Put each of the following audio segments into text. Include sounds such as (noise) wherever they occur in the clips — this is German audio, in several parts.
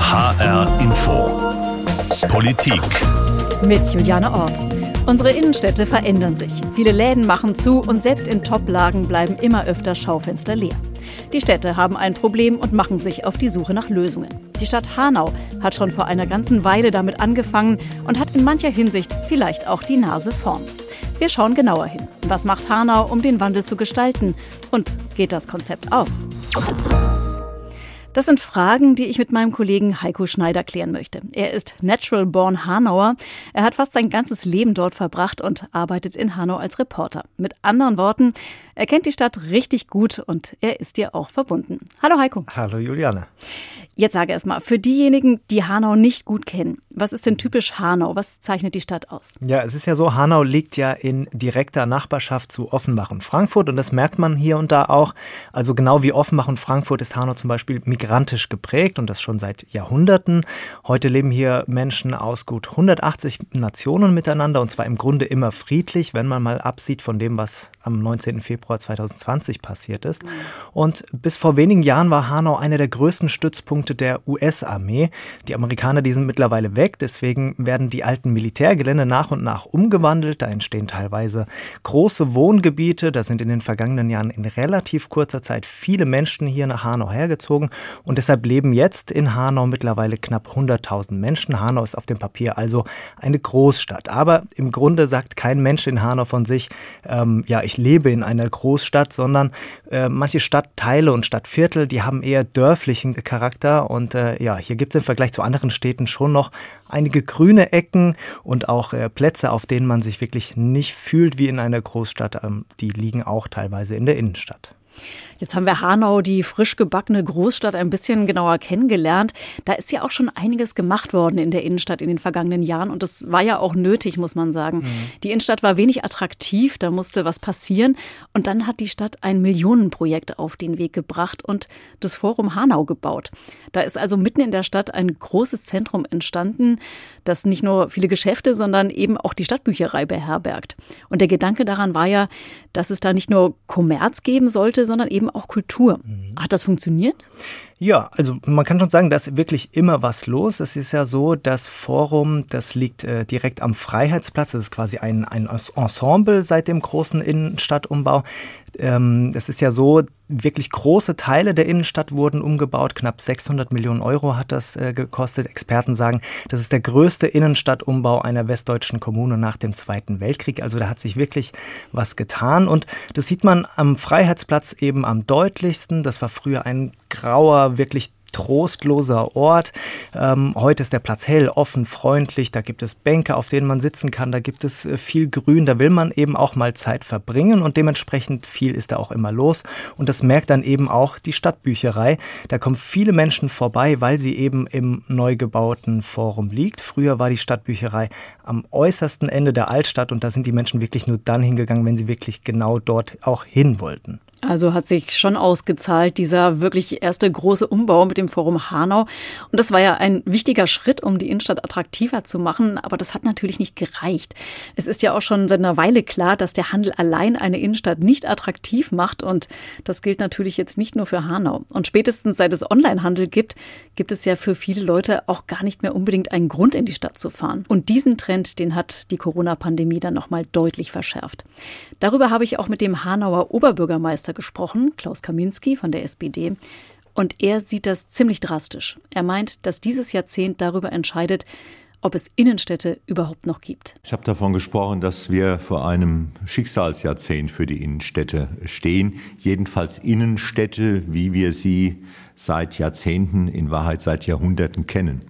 HR Info. Politik. Mit Juliane Ort. Unsere Innenstädte verändern sich. Viele Läden machen zu und selbst in Top-Lagen bleiben immer öfter Schaufenster leer. Die Städte haben ein Problem und machen sich auf die Suche nach Lösungen. Die Stadt Hanau hat schon vor einer ganzen Weile damit angefangen und hat in mancher Hinsicht vielleicht auch die Nase vorn. Wir schauen genauer hin. Was macht Hanau, um den Wandel zu gestalten? Und geht das Konzept auf? Das sind Fragen, die ich mit meinem Kollegen Heiko Schneider klären möchte. Er ist Natural Born Hanauer. Er hat fast sein ganzes Leben dort verbracht und arbeitet in Hanau als Reporter. Mit anderen Worten, er kennt die Stadt richtig gut und er ist dir auch verbunden. Hallo Heiko. Hallo Juliane. Jetzt sage erst mal, für diejenigen, die Hanau nicht gut kennen, was ist denn typisch Hanau? Was zeichnet die Stadt aus? Ja, es ist ja so, Hanau liegt ja in direkter Nachbarschaft zu Offenbach und Frankfurt und das merkt man hier und da auch. Also genau wie Offenbach und Frankfurt ist Hanau zum Beispiel migrantisch geprägt und das schon seit Jahrhunderten. Heute leben hier Menschen aus gut 180 Nationen miteinander und zwar im Grunde immer friedlich, wenn man mal absieht von dem, was am 19. Februar 2020 passiert ist. Und bis vor wenigen Jahren war Hanau einer der größten Stützpunkte Stützpunkte der US-Armee. Die Amerikaner, die sind mittlerweile weg, deswegen werden die alten Militärgelände nach und nach umgewandelt. Da entstehen teilweise große Wohngebiete. Da sind in den vergangenen Jahren in relativ kurzer Zeit viele Menschen hier nach Hanau hergezogen und deshalb leben jetzt in Hanau mittlerweile knapp 100.000 Menschen. Hanau ist auf dem Papier also eine Großstadt. Aber im Grunde sagt kein Mensch in Hanau von sich, ähm, ja, ich lebe in einer Großstadt, sondern äh, manche Stadtteile und Stadtviertel, die haben eher dörflichen Charakter und äh, ja, hier gibt es im Vergleich zu anderen Städten schon noch einige grüne Ecken und auch äh, Plätze, auf denen man sich wirklich nicht fühlt wie in einer Großstadt. Ähm, die liegen auch teilweise in der Innenstadt. Jetzt haben wir Hanau, die frisch gebackene Großstadt, ein bisschen genauer kennengelernt. Da ist ja auch schon einiges gemacht worden in der Innenstadt in den vergangenen Jahren und das war ja auch nötig, muss man sagen. Mhm. Die Innenstadt war wenig attraktiv, da musste was passieren und dann hat die Stadt ein Millionenprojekt auf den Weg gebracht und das Forum Hanau gebaut. Da ist also mitten in der Stadt ein großes Zentrum entstanden, das nicht nur viele Geschäfte, sondern eben auch die Stadtbücherei beherbergt. Und der Gedanke daran war ja, dass es da nicht nur Kommerz geben sollte, sondern eben auch Kultur. Mhm. Hat das funktioniert? Ja, also man kann schon sagen, da ist wirklich immer was los. Es ist ja so, das Forum, das liegt äh, direkt am Freiheitsplatz. Das ist quasi ein, ein Ensemble seit dem großen Innenstadtumbau. Ähm, es ist ja so, wirklich große Teile der Innenstadt wurden umgebaut. Knapp 600 Millionen Euro hat das äh, gekostet. Experten sagen, das ist der größte Innenstadtumbau einer westdeutschen Kommune nach dem Zweiten Weltkrieg. Also da hat sich wirklich was getan. Und das sieht man am Freiheitsplatz eben am deutlichsten. Das war früher ein grauer wirklich trostloser Ort. Ähm, heute ist der Platz hell, offen, freundlich. Da gibt es Bänke, auf denen man sitzen kann. Da gibt es äh, viel Grün. Da will man eben auch mal Zeit verbringen und dementsprechend viel ist da auch immer los. Und das merkt dann eben auch die Stadtbücherei. Da kommen viele Menschen vorbei, weil sie eben im neu gebauten Forum liegt. Früher war die Stadtbücherei am äußersten Ende der Altstadt und da sind die Menschen wirklich nur dann hingegangen, wenn sie wirklich genau dort auch hin wollten. Also hat sich schon ausgezahlt, dieser wirklich erste große Umbau mit dem Forum Hanau. Und das war ja ein wichtiger Schritt, um die Innenstadt attraktiver zu machen. Aber das hat natürlich nicht gereicht. Es ist ja auch schon seit einer Weile klar, dass der Handel allein eine Innenstadt nicht attraktiv macht. Und das gilt natürlich jetzt nicht nur für Hanau. Und spätestens seit es Onlinehandel gibt, gibt es ja für viele Leute auch gar nicht mehr unbedingt einen Grund, in die Stadt zu fahren. Und diesen Trend, den hat die Corona-Pandemie dann nochmal deutlich verschärft. Darüber habe ich auch mit dem Hanauer Oberbürgermeister Innenminister gesprochen, Klaus Kaminski von der SPD. Und er sieht das ziemlich drastisch. Er meint, dass dieses Jahrzehnt darüber entscheidet, ob es Innenstädte überhaupt noch gibt. Ich habe davon gesprochen, dass wir vor einem Schicksalsjahrzehnt für die Innenstädte stehen. Jedenfalls Innenstädte, wie wir sie seit Jahrzehnten, in Wahrheit seit Jahrhunderten kennen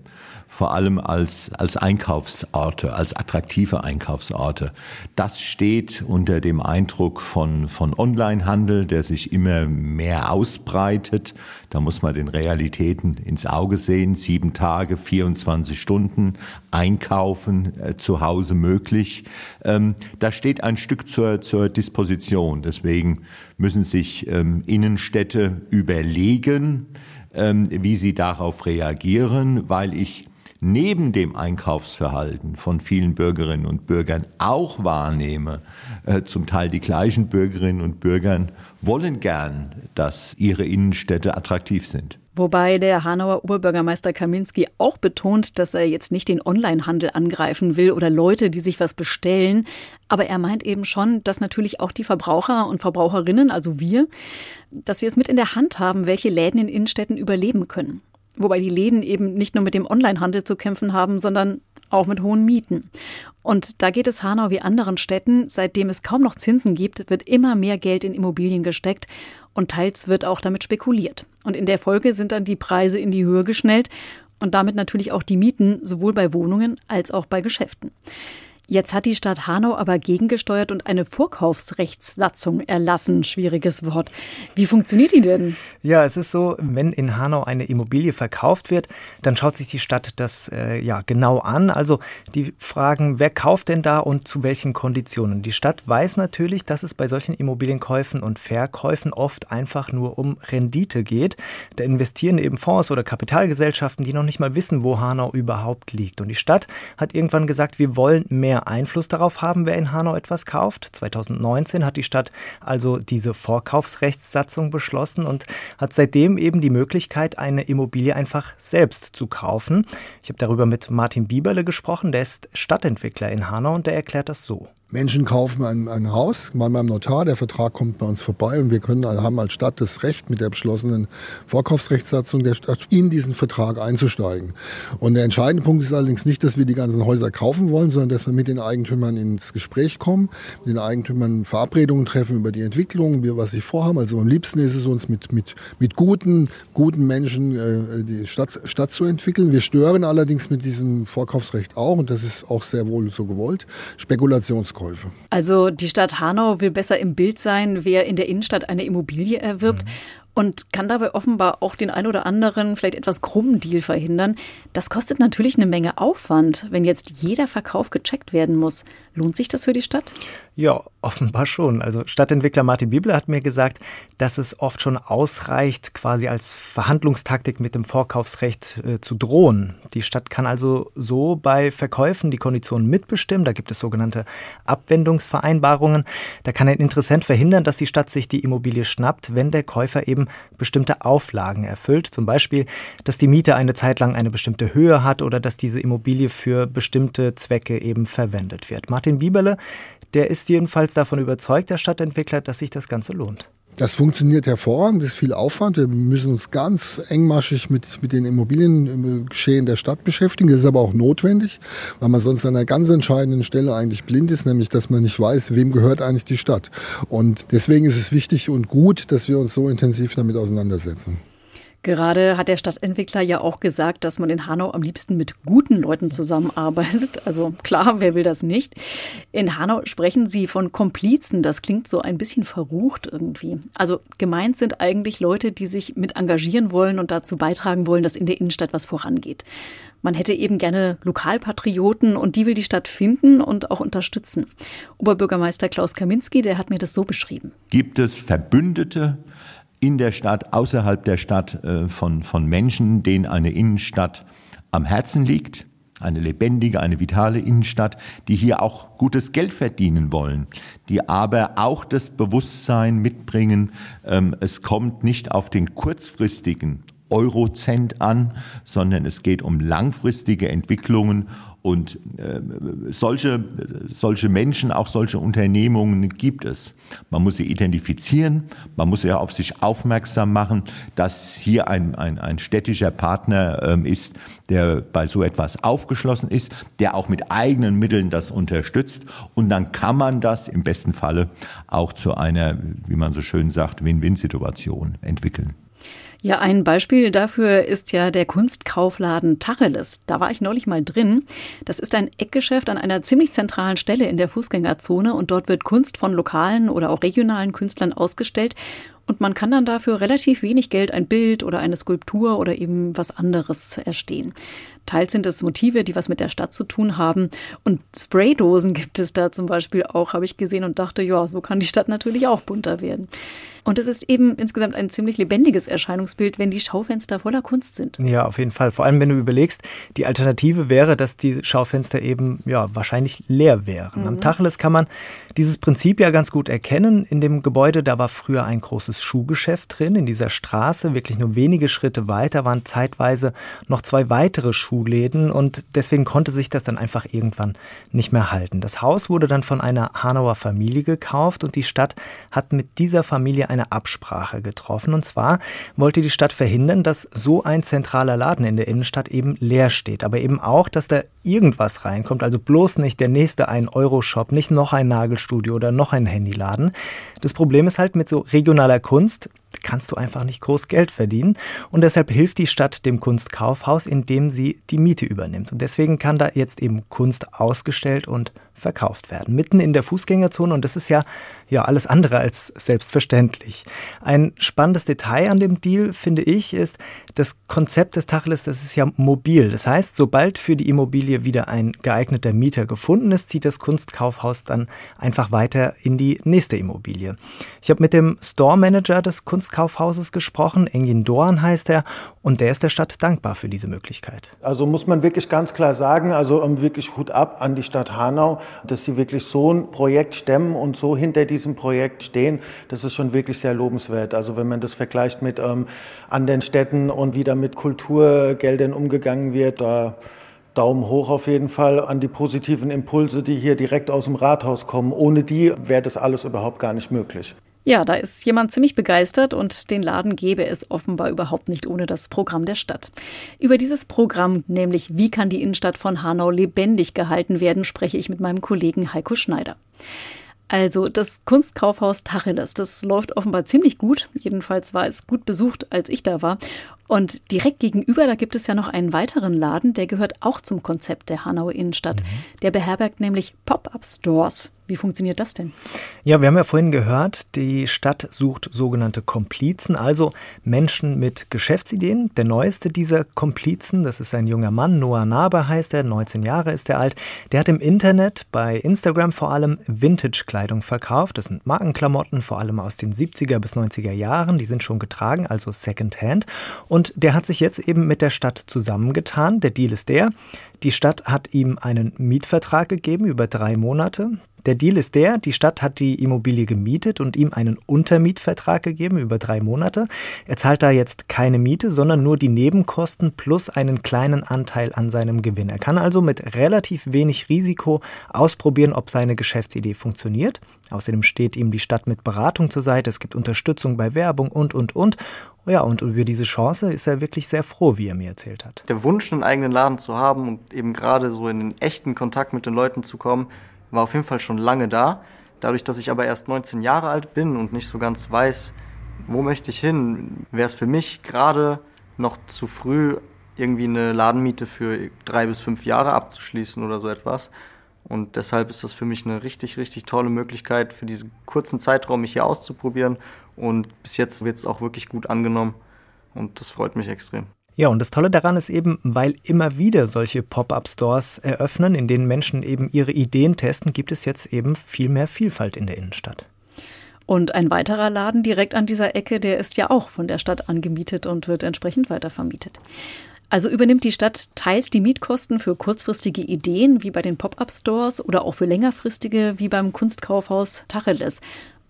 vor allem als, als Einkaufsorte, als attraktive Einkaufsorte. Das steht unter dem Eindruck von, von Onlinehandel, der sich immer mehr ausbreitet. Da muss man den Realitäten ins Auge sehen. Sieben Tage, 24 Stunden, einkaufen, äh, zu Hause möglich. Ähm, da steht ein Stück zur, zur Disposition. Deswegen müssen sich ähm, Innenstädte überlegen, ähm, wie sie darauf reagieren, weil ich neben dem Einkaufsverhalten von vielen Bürgerinnen und Bürgern auch wahrnehme, äh, zum Teil die gleichen Bürgerinnen und Bürger wollen gern, dass ihre Innenstädte attraktiv sind. Wobei der Hanauer Oberbürgermeister Kaminski auch betont, dass er jetzt nicht den Onlinehandel angreifen will oder Leute, die sich was bestellen. Aber er meint eben schon, dass natürlich auch die Verbraucher und Verbraucherinnen, also wir, dass wir es mit in der Hand haben, welche Läden in Innenstädten überleben können. Wobei die Läden eben nicht nur mit dem Onlinehandel zu kämpfen haben, sondern auch mit hohen Mieten. Und da geht es Hanau wie anderen Städten. Seitdem es kaum noch Zinsen gibt, wird immer mehr Geld in Immobilien gesteckt und teils wird auch damit spekuliert. Und in der Folge sind dann die Preise in die Höhe geschnellt und damit natürlich auch die Mieten sowohl bei Wohnungen als auch bei Geschäften. Jetzt hat die Stadt Hanau aber gegengesteuert und eine Vorkaufsrechtssatzung erlassen. Schwieriges Wort. Wie funktioniert die denn? Ja, es ist so, wenn in Hanau eine Immobilie verkauft wird, dann schaut sich die Stadt das äh, ja genau an. Also die fragen, wer kauft denn da und zu welchen Konditionen? Die Stadt weiß natürlich, dass es bei solchen Immobilienkäufen und Verkäufen oft einfach nur um Rendite geht. Da investieren eben Fonds oder Kapitalgesellschaften, die noch nicht mal wissen, wo Hanau überhaupt liegt. Und die Stadt hat irgendwann gesagt, wir wollen mehr mehr Einfluss darauf haben, wer in Hanau etwas kauft. 2019 hat die Stadt also diese Vorkaufsrechtssatzung beschlossen und hat seitdem eben die Möglichkeit, eine Immobilie einfach selbst zu kaufen. Ich habe darüber mit Martin Bieberle gesprochen, der ist Stadtentwickler in Hanau und der erklärt das so. Menschen kaufen ein, ein Haus, mal beim Notar, der Vertrag kommt bei uns vorbei und wir können, haben als Stadt das Recht, mit der beschlossenen Vorkaufsrechtssatzung der Stadt in diesen Vertrag einzusteigen. Und der entscheidende Punkt ist allerdings nicht, dass wir die ganzen Häuser kaufen wollen, sondern dass wir mit den Eigentümern ins Gespräch kommen, mit den Eigentümern Verabredungen treffen über die Entwicklung, was sie vorhaben. Also am liebsten ist es uns mit, mit, mit guten, guten Menschen äh, die Stadt, Stadt zu entwickeln. Wir stören allerdings mit diesem Vorkaufsrecht auch, und das ist auch sehr wohl so gewollt, Spekulations Hauskäufe. Also die Stadt Hanau will besser im Bild sein, wer in der Innenstadt eine Immobilie erwirbt. Mhm und kann dabei offenbar auch den ein oder anderen vielleicht etwas krummen Deal verhindern. Das kostet natürlich eine Menge Aufwand, wenn jetzt jeder Verkauf gecheckt werden muss. Lohnt sich das für die Stadt? Ja, offenbar schon. Also Stadtentwickler Martin Bibler hat mir gesagt, dass es oft schon ausreicht, quasi als Verhandlungstaktik mit dem Vorkaufsrecht äh, zu drohen. Die Stadt kann also so bei Verkäufen die Konditionen mitbestimmen. Da gibt es sogenannte Abwendungsvereinbarungen. Da kann ein Interessent verhindern, dass die Stadt sich die Immobilie schnappt, wenn der Käufer eben bestimmte Auflagen erfüllt. Zum Beispiel, dass die Miete eine Zeit lang eine bestimmte Höhe hat oder dass diese Immobilie für bestimmte Zwecke eben verwendet wird. Martin Bieberle, der ist jedenfalls davon überzeugt, der Stadtentwickler, dass sich das Ganze lohnt. Das funktioniert hervorragend, das ist viel Aufwand. Wir müssen uns ganz engmaschig mit, mit den Immobiliengeschehen der Stadt beschäftigen. Das ist aber auch notwendig, weil man sonst an einer ganz entscheidenden Stelle eigentlich blind ist, nämlich dass man nicht weiß, wem gehört eigentlich die Stadt. Und deswegen ist es wichtig und gut, dass wir uns so intensiv damit auseinandersetzen. Gerade hat der Stadtentwickler ja auch gesagt, dass man in Hanau am liebsten mit guten Leuten zusammenarbeitet. (laughs) Also klar, wer will das nicht? In Hanau sprechen sie von Komplizen. Das klingt so ein bisschen verrucht irgendwie. Also gemeint sind eigentlich Leute, die sich mit engagieren wollen und dazu beitragen wollen, dass in der Innenstadt was vorangeht. Man hätte eben gerne Lokalpatrioten und die will die Stadt finden und auch unterstützen. Oberbürgermeister Klaus Kaminski, der hat mir das so beschrieben. Gibt es Verbündete, in der Stadt, außerhalb der Stadt äh, von, von Menschen, denen eine Innenstadt am Herzen liegt. Eine lebendige, eine vitale Innenstadt, die hier auch gutes Geld verdienen wollen, die aber auch das Bewusstsein mitbringen, ähm, es kommt nicht auf den kurzfristigen Eurocent an, sondern es geht um langfristige Entwicklungen und äh, solche, solche Menschen, auch solche Unternehmungen gibt es. Man muss sie identifizieren, man muss ja auf sich aufmerksam machen, dass hier ein, ein, ein städtischer Partner ähm, ist, der bei so etwas aufgeschlossen ist, der auch mit eigenen Mitteln das unterstützt. Und dann kann man das im besten Falle auch zu einer, wie man so schön sagt, Win-Win-Situation entwickeln. Ja, ein Beispiel dafür ist ja der Kunstkaufladen Tacheles. Da war ich neulich mal drin. Das ist ein Eckgeschäft an einer ziemlich zentralen Stelle in der Fußgängerzone und dort wird Kunst von lokalen oder auch regionalen Künstlern ausgestellt und man kann dann dafür relativ wenig Geld ein Bild oder eine Skulptur oder eben was anderes erstehen. Teils sind es Motive, die was mit der Stadt zu tun haben. Und Spraydosen gibt es da zum Beispiel auch, habe ich gesehen und dachte, ja, so kann die Stadt natürlich auch bunter werden. Und es ist eben insgesamt ein ziemlich lebendiges Erscheinungsbild, wenn die Schaufenster voller Kunst sind. Ja, auf jeden Fall. Vor allem, wenn du überlegst, die Alternative wäre, dass die Schaufenster eben ja wahrscheinlich leer wären. Mhm. Am Tacheles kann man dieses Prinzip ja ganz gut erkennen. In dem Gebäude, da war früher ein großes kleines Schuhgeschäft drin. In dieser Straße, wirklich nur wenige Schritte weiter, waren zeitweise noch zwei weitere Schuhläden und deswegen konnte sich das dann einfach irgendwann nicht mehr halten. Das Haus wurde dann von einer Hanauer Familie gekauft und die Stadt hat mit dieser Familie eine Absprache getroffen. Und zwar wollte die Stadt verhindern, dass so ein zentraler Laden in der Innenstadt eben leer steht, aber eben auch, dass da irgendwas reinkommt, also bloß nicht der nächste 1-Euro-Shop, nicht noch ein Nagelstudio oder noch ein Handyladen. Das Problem ist halt mit so regionaler Kunst, kannst du einfach nicht groß Geld verdienen. Und deshalb hilft die Stadt dem Kunstkaufhaus, indem sie die Miete übernimmt. Und deswegen kann da jetzt eben Kunst ausgestellt und verkauft werden. Mitten in der Fußgängerzone und das ist ja, ja alles andere als selbstverständlich. Ein spannendes Detail an dem Deal, finde ich, ist, das Konzept des Tacheles, das ist ja mobil. Das heißt, sobald für die Immobilie wieder ein geeigneter Mieter gefunden ist, zieht das Kunstkaufhaus dann einfach weiter in die nächste Immobilie. Ich habe mit dem Store Manager des Kunstkaufhauses gesprochen. Engin Doan heißt er und der ist der Stadt dankbar für diese Möglichkeit. Also muss man wirklich ganz klar sagen, also wirklich Hut ab an die Stadt Hanau, dass sie wirklich so ein Projekt stemmen und so hinter diesem Projekt stehen. Das ist schon wirklich sehr lobenswert. Also wenn man das vergleicht mit ähm, anderen Städten und wie da mit Kulturgeldern umgegangen wird, da Daumen hoch auf jeden Fall an die positiven Impulse, die hier direkt aus dem Rathaus kommen. Ohne die wäre das alles überhaupt gar nicht möglich. Ja, da ist jemand ziemlich begeistert und den Laden gäbe es offenbar überhaupt nicht ohne das Programm der Stadt. Über dieses Programm, nämlich wie kann die Innenstadt von Hanau lebendig gehalten werden, spreche ich mit meinem Kollegen Heiko Schneider. Also das Kunstkaufhaus Tacheles, das läuft offenbar ziemlich gut. Jedenfalls war es gut besucht, als ich da war. Und direkt gegenüber, da gibt es ja noch einen weiteren Laden, der gehört auch zum Konzept der Hanauer Innenstadt. Mhm. Der beherbergt nämlich Pop-up-Stores. Wie funktioniert das denn? Ja, wir haben ja vorhin gehört, die Stadt sucht sogenannte Komplizen, also Menschen mit Geschäftsideen. Der neueste dieser Komplizen, das ist ein junger Mann, Noah Naber heißt er, 19 Jahre ist er alt. Der hat im Internet, bei Instagram vor allem, Vintage-Kleidung verkauft. Das sind Markenklamotten, vor allem aus den 70er bis 90er Jahren. Die sind schon getragen, also Secondhand. Und der hat sich jetzt eben mit der Stadt zusammengetan. Der Deal ist der, die Stadt hat ihm einen Mietvertrag gegeben über drei Monate. Der Deal ist der, die Stadt hat die Immobilie gemietet und ihm einen Untermietvertrag gegeben über drei Monate. Er zahlt da jetzt keine Miete, sondern nur die Nebenkosten plus einen kleinen Anteil an seinem Gewinn. Er kann also mit relativ wenig Risiko ausprobieren, ob seine Geschäftsidee funktioniert. Außerdem steht ihm die Stadt mit Beratung zur Seite, es gibt Unterstützung bei Werbung und, und, und. Ja, und über diese Chance ist er wirklich sehr froh, wie er mir erzählt hat. Der Wunsch, einen eigenen Laden zu haben und eben gerade so in den echten Kontakt mit den Leuten zu kommen, war auf jeden Fall schon lange da. Dadurch, dass ich aber erst 19 Jahre alt bin und nicht so ganz weiß, wo möchte ich hin, wäre es für mich gerade noch zu früh, irgendwie eine Ladenmiete für drei bis fünf Jahre abzuschließen oder so etwas. Und deshalb ist das für mich eine richtig, richtig tolle Möglichkeit, für diesen kurzen Zeitraum mich hier auszuprobieren. Und bis jetzt wird es auch wirklich gut angenommen. Und das freut mich extrem. Ja, und das Tolle daran ist eben, weil immer wieder solche Pop-up-Stores eröffnen, in denen Menschen eben ihre Ideen testen, gibt es jetzt eben viel mehr Vielfalt in der Innenstadt. Und ein weiterer Laden direkt an dieser Ecke, der ist ja auch von der Stadt angemietet und wird entsprechend weitervermietet. Also übernimmt die Stadt teils die Mietkosten für kurzfristige Ideen wie bei den Pop-up-Stores oder auch für längerfristige wie beim Kunstkaufhaus Tacheles.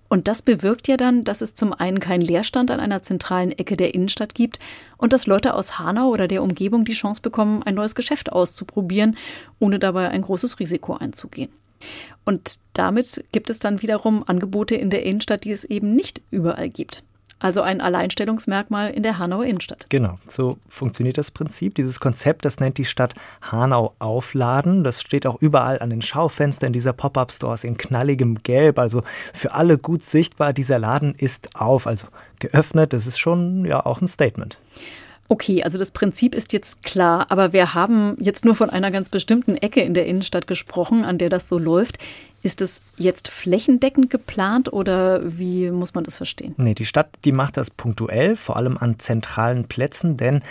Und das bewirkt ja dann, dass es zum einen keinen Leerstand an einer zentralen Ecke der Innenstadt gibt und dass Leute aus Hanau oder der Umgebung die Chance bekommen, ein neues Geschäft auszuprobieren, ohne dabei ein großes Risiko einzugehen. Und damit gibt es dann wiederum Angebote in der Innenstadt, die es eben nicht überall gibt. Also ein Alleinstellungsmerkmal in der Hanauer Innenstadt. Genau, so funktioniert das Prinzip. Dieses Konzept, das nennt die Stadt Hanau Aufladen. Das steht auch überall an den Schaufenstern dieser Pop-up-Stores in knalligem Gelb. Also für alle gut sichtbar, dieser Laden ist auf, also geöffnet. Das ist schon ja auch ein Statement. Okay, also das Prinzip ist jetzt klar, aber wir haben jetzt nur von einer ganz bestimmten Ecke in der Innenstadt gesprochen, an der das so läuft. Ist es jetzt flächendeckend geplant oder wie muss man das verstehen? Nee, die Stadt, die macht das punktuell, vor allem an zentralen Plätzen, denn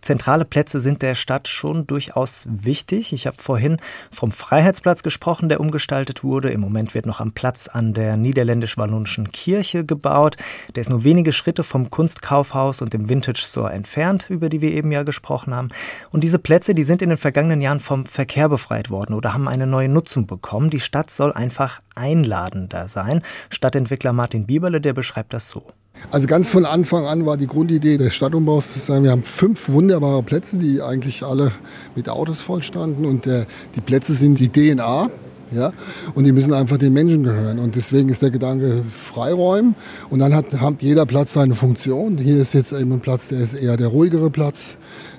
zentrale Plätze sind der Stadt schon durchaus wichtig. Ich habe vorhin vom Freiheitsplatz gesprochen, der umgestaltet wurde. Im Moment wird noch am Platz an der niederländisch-wallonischen Kirche gebaut. Der ist nur wenige Schritte vom Kunstkaufhaus und dem Vintage Store entfernt, über die wir eben ja gesprochen haben. Und diese Plätze, die sind in den vergangenen Jahren vom Verkehr befreit worden oder haben eine neue Nutzung bekommen. Die Stadt soll einfach einladender sein. Stadtentwickler Martin Bieberle, der beschreibt das so. Also ganz von Anfang an war die Grundidee des Stadtumbaus zu sagen, wir haben fünf wunderbare Plätze, die eigentlich alle mit Autos voll standen und der, die Plätze sind die DNA ja? Und die müssen einfach den Menschen gehören. Und deswegen ist der Gedanke Freiräumen. Und dann hat, hat jeder Platz seine Funktion. Hier ist jetzt eben ein Platz, der ist eher der ruhigere Platz.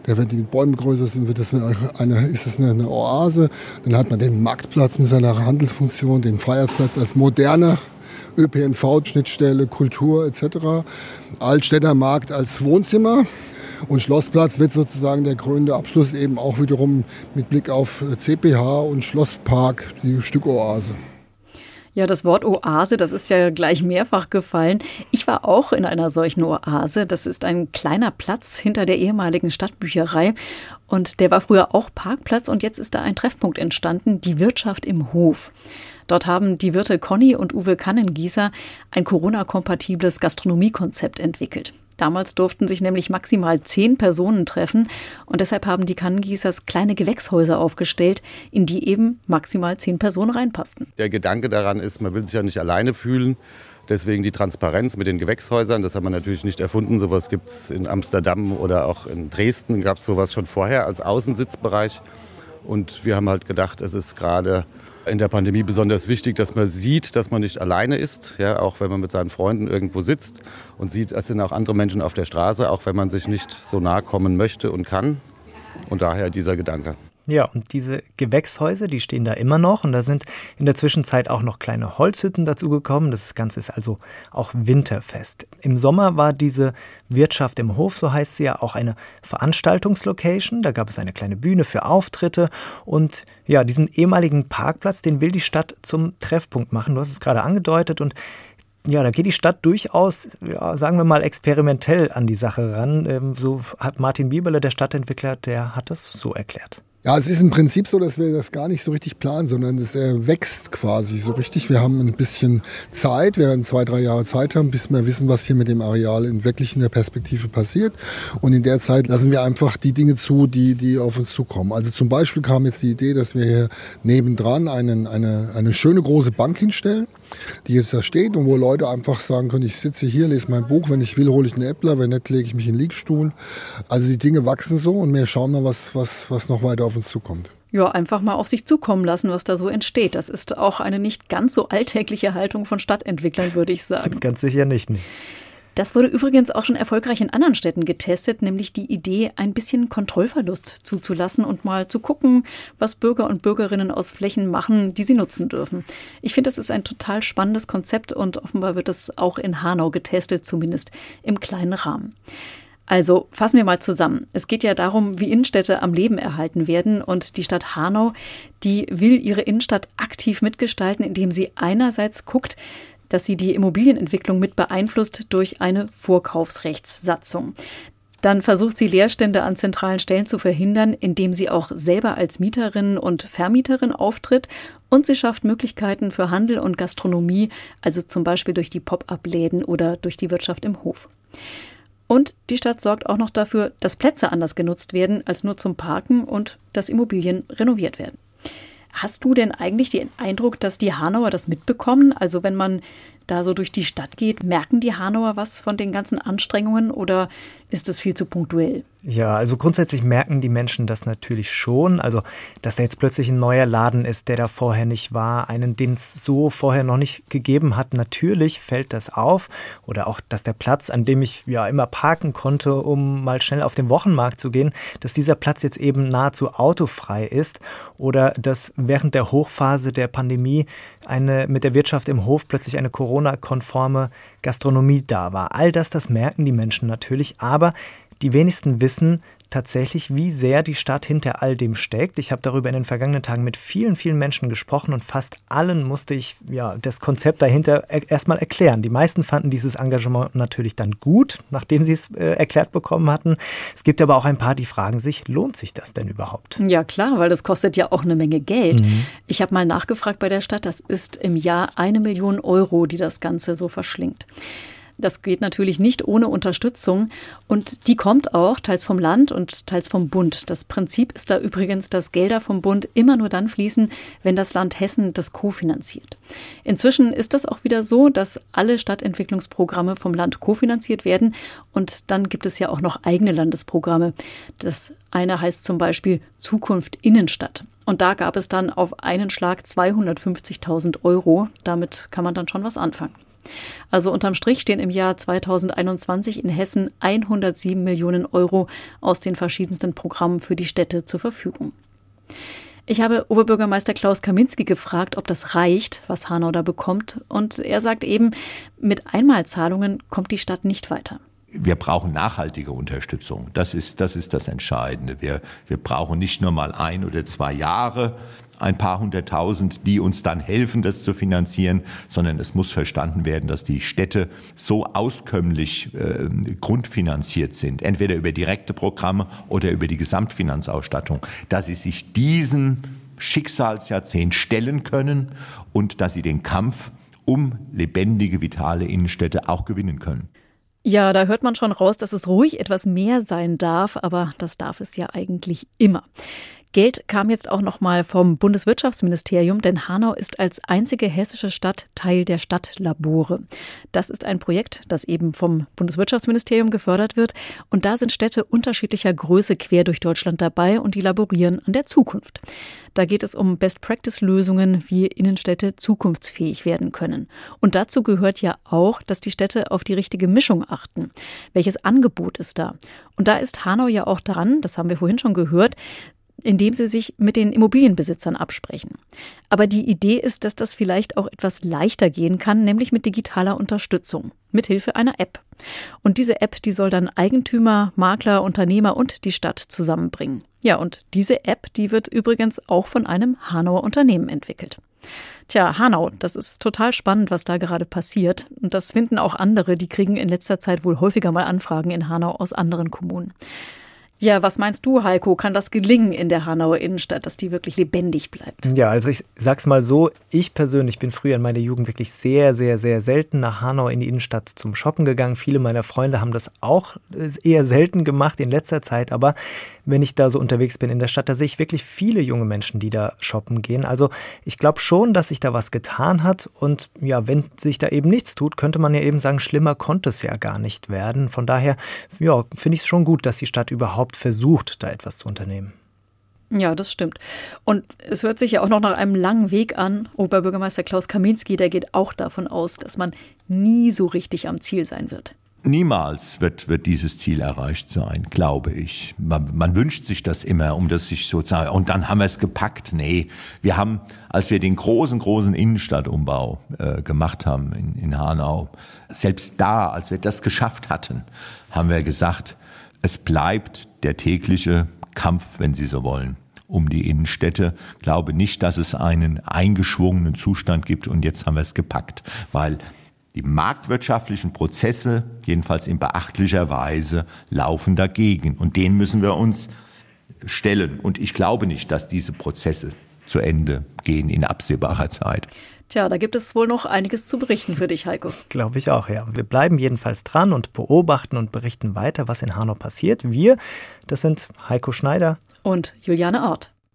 Der, wenn die Bäume größer sind, wird das eine, eine, ist das eine, eine Oase. Dann hat man den Marktplatz mit seiner Handelsfunktion, den Feiersplatz als moderner ÖPNV-Schnittstelle, Kultur etc. Altstädter Markt als Wohnzimmer. Und Schlossplatz wird sozusagen der krönende Abschluss eben auch wiederum mit Blick auf CPH und Schlosspark, die Stückoase. Ja, das Wort Oase, das ist ja gleich mehrfach gefallen. Ich war auch in einer solchen Oase. Das ist ein kleiner Platz hinter der ehemaligen Stadtbücherei. Und der war früher auch Parkplatz und jetzt ist da ein Treffpunkt entstanden, die Wirtschaft im Hof. Dort haben die Wirte Conny und Uwe Kannengießer ein Corona-kompatibles Gastronomiekonzept entwickelt. Damals durften sich nämlich maximal zehn Personen treffen und deshalb haben die Kannengießers kleine Gewächshäuser aufgestellt, in die eben maximal zehn Personen reinpassten. Der Gedanke daran ist, man will sich ja nicht alleine fühlen. Deswegen die Transparenz mit den Gewächshäusern, das haben wir natürlich nicht erfunden. Sowas gibt es in Amsterdam oder auch in Dresden, gab es sowas schon vorher als Außensitzbereich. Und wir haben halt gedacht, es ist gerade in der Pandemie besonders wichtig, dass man sieht, dass man nicht alleine ist, ja, auch wenn man mit seinen Freunden irgendwo sitzt und sieht, es sind auch andere Menschen auf der Straße, auch wenn man sich nicht so nahe kommen möchte und kann. Und daher dieser Gedanke. Ja, und diese Gewächshäuser, die stehen da immer noch und da sind in der Zwischenzeit auch noch kleine Holzhütten dazugekommen. Das Ganze ist also auch winterfest. Im Sommer war diese Wirtschaft im Hof, so heißt sie ja, auch eine Veranstaltungslocation. Da gab es eine kleine Bühne für Auftritte und ja, diesen ehemaligen Parkplatz, den will die Stadt zum Treffpunkt machen. Du hast es gerade angedeutet und ja, da geht die Stadt durchaus, ja, sagen wir mal, experimentell an die Sache ran. Ähm, so hat Martin Bieberle, der Stadtentwickler, der hat das so erklärt. Ja, es ist im Prinzip so, dass wir das gar nicht so richtig planen, sondern es wächst quasi so richtig. Wir haben ein bisschen Zeit, wir werden zwei, drei Jahre Zeit haben, bis wir wissen, was hier mit dem Areal in wirklich in der Perspektive passiert. Und in der Zeit lassen wir einfach die Dinge zu, die, die auf uns zukommen. Also zum Beispiel kam jetzt die Idee, dass wir hier nebendran einen, eine, eine schöne große Bank hinstellen die jetzt da steht und wo Leute einfach sagen können, ich sitze hier, lese mein Buch, wenn ich will, hole ich einen Äppler, wenn nicht, lege ich mich in den Liegestuhl. Also die Dinge wachsen so und wir schauen mal, was, was, was noch weiter auf uns zukommt. Ja, einfach mal auf sich zukommen lassen, was da so entsteht. Das ist auch eine nicht ganz so alltägliche Haltung von Stadtentwicklern, würde ich (laughs) sagen. Ganz sicher nicht. nicht. Das wurde übrigens auch schon erfolgreich in anderen Städten getestet, nämlich die Idee, ein bisschen Kontrollverlust zuzulassen und mal zu gucken, was Bürger und Bürgerinnen aus Flächen machen, die sie nutzen dürfen. Ich finde, das ist ein total spannendes Konzept und offenbar wird es auch in Hanau getestet, zumindest im kleinen Rahmen. Also fassen wir mal zusammen. Es geht ja darum, wie Innenstädte am Leben erhalten werden und die Stadt Hanau, die will ihre Innenstadt aktiv mitgestalten, indem sie einerseits guckt, dass sie die Immobilienentwicklung mit beeinflusst durch eine Vorkaufsrechtssatzung. Dann versucht sie Leerstände an zentralen Stellen zu verhindern, indem sie auch selber als Mieterin und Vermieterin auftritt und sie schafft Möglichkeiten für Handel und Gastronomie, also zum Beispiel durch die Pop-up-Läden oder durch die Wirtschaft im Hof. Und die Stadt sorgt auch noch dafür, dass Plätze anders genutzt werden als nur zum Parken und dass Immobilien renoviert werden. Hast du denn eigentlich den Eindruck, dass die Hanauer das mitbekommen? Also wenn man da so durch die Stadt geht, merken die Hanauer was von den ganzen Anstrengungen oder ist es viel zu punktuell? Ja, also grundsätzlich merken die Menschen das natürlich schon. Also, dass da jetzt plötzlich ein neuer Laden ist, der da vorher nicht war, einen, den es so vorher noch nicht gegeben hat, natürlich fällt das auf. Oder auch, dass der Platz, an dem ich ja immer parken konnte, um mal schnell auf den Wochenmarkt zu gehen, dass dieser Platz jetzt eben nahezu autofrei ist. Oder dass während der Hochphase der Pandemie eine mit der Wirtschaft im Hof plötzlich eine Corona-konforme Gastronomie da war. All das, das merken die Menschen natürlich, aber die wenigsten wissen, tatsächlich, wie sehr die Stadt hinter all dem steckt. Ich habe darüber in den vergangenen Tagen mit vielen, vielen Menschen gesprochen und fast allen musste ich ja das Konzept dahinter erstmal erklären. Die meisten fanden dieses Engagement natürlich dann gut, nachdem sie es äh, erklärt bekommen hatten. Es gibt aber auch ein paar, die fragen sich, lohnt sich das denn überhaupt? Ja, klar, weil das kostet ja auch eine Menge Geld. Mhm. Ich habe mal nachgefragt bei der Stadt, das ist im Jahr eine Million Euro, die das Ganze so verschlingt. Das geht natürlich nicht ohne Unterstützung und die kommt auch teils vom Land und teils vom Bund. Das Prinzip ist da übrigens, dass Gelder vom Bund immer nur dann fließen, wenn das Land Hessen das kofinanziert. Inzwischen ist das auch wieder so, dass alle Stadtentwicklungsprogramme vom Land kofinanziert werden und dann gibt es ja auch noch eigene Landesprogramme. Das eine heißt zum Beispiel Zukunft Innenstadt. Und da gab es dann auf einen Schlag 250.000 Euro. Damit kann man dann schon was anfangen. Also unterm Strich stehen im Jahr 2021 in Hessen 107 Millionen Euro aus den verschiedensten Programmen für die Städte zur Verfügung. Ich habe Oberbürgermeister Klaus Kaminski gefragt, ob das reicht, was Hanau da bekommt. Und er sagt eben, mit Einmalzahlungen kommt die Stadt nicht weiter wir brauchen nachhaltige Unterstützung. Das ist, das ist das Entscheidende. Wir, wir brauchen nicht nur mal ein oder zwei Jahre, ein paar hunderttausend, die uns dann helfen, das zu finanzieren, sondern es muss verstanden werden, dass die Städte so auskömmlich äh, grundfinanziert sind, entweder über direkte Programme oder über die Gesamtfinanzausstattung, dass sie sich diesem Schicksalsjahrzehnt stellen können und dass sie den Kampf um lebendige, vitale Innenstädte auch gewinnen können. Ja, da hört man schon raus, dass es ruhig etwas mehr sein darf, aber das darf es ja eigentlich immer. Geld kam jetzt auch noch mal vom Bundeswirtschaftsministerium, denn Hanau ist als einzige hessische Stadt Teil der Stadtlabore. Das ist ein Projekt, das eben vom Bundeswirtschaftsministerium gefördert wird und da sind Städte unterschiedlicher Größe quer durch Deutschland dabei und die laborieren an der Zukunft. Da geht es um Best-Practice-Lösungen, wie Innenstädte zukunftsfähig werden können. Und dazu gehört ja auch, dass die Städte auf die richtige Mischung achten. Welches Angebot ist da? Und da ist Hanau ja auch dran, das haben wir vorhin schon gehört, indem sie sich mit den Immobilienbesitzern absprechen. Aber die Idee ist, dass das vielleicht auch etwas leichter gehen kann, nämlich mit digitaler Unterstützung, mithilfe einer App. Und diese App, die soll dann Eigentümer, Makler, Unternehmer und die Stadt zusammenbringen. Ja, und diese App, die wird übrigens auch von einem Hanauer Unternehmen entwickelt. Tja, Hanau, das ist total spannend, was da gerade passiert. Und das finden auch andere, die kriegen in letzter Zeit wohl häufiger mal Anfragen in Hanau aus anderen Kommunen. Ja, was meinst du, Heiko? Kann das gelingen in der Hanauer Innenstadt, dass die wirklich lebendig bleibt? Ja, also ich sag's mal so, ich persönlich bin früher in meiner Jugend wirklich sehr, sehr, sehr selten nach Hanau in die Innenstadt zum Shoppen gegangen. Viele meiner Freunde haben das auch äh, eher selten gemacht in letzter Zeit, aber wenn ich da so unterwegs bin in der Stadt, da sehe ich wirklich viele junge Menschen, die da shoppen gehen. Also ich glaube schon, dass sich da was getan hat und ja, wenn sich da eben nichts tut, könnte man ja eben sagen, schlimmer konnte es ja gar nicht werden. Von daher, ja, finde ich es schon gut, dass die Stadt überhaupt überhaupt versucht, da etwas zu unternehmen. Ja, das stimmt. Und es hört sich ja auch noch nach einem langen Weg an. Oberbürgermeister Klaus Kaminski, der geht auch davon aus, dass man nie so richtig am Ziel sein wird. Niemals wird, wird dieses Ziel erreicht sein, glaube ich. Man, man wünscht sich das immer, um das sich sozusagen, und dann haben wir es gepackt. Nee, wir haben, als wir den großen, großen Innenstadtumbau äh, gemacht haben in, in Hanau, selbst da, als wir das geschafft hatten, haben wir gesagt, es bleibt der tägliche Kampf, wenn Sie so wollen, um die Innenstädte. Ich glaube nicht, dass es einen eingeschwungenen Zustand gibt und jetzt haben wir es gepackt, weil die marktwirtschaftlichen Prozesse, jedenfalls in beachtlicher Weise, laufen dagegen. Und denen müssen wir uns stellen. Und ich glaube nicht, dass diese Prozesse zu Ende gehen in absehbarer Zeit. Tja, da gibt es wohl noch einiges zu berichten für dich, Heiko. (laughs) Glaube ich auch, ja. Wir bleiben jedenfalls dran und beobachten und berichten weiter, was in Hanau passiert. Wir, das sind Heiko Schneider und Juliane Ort.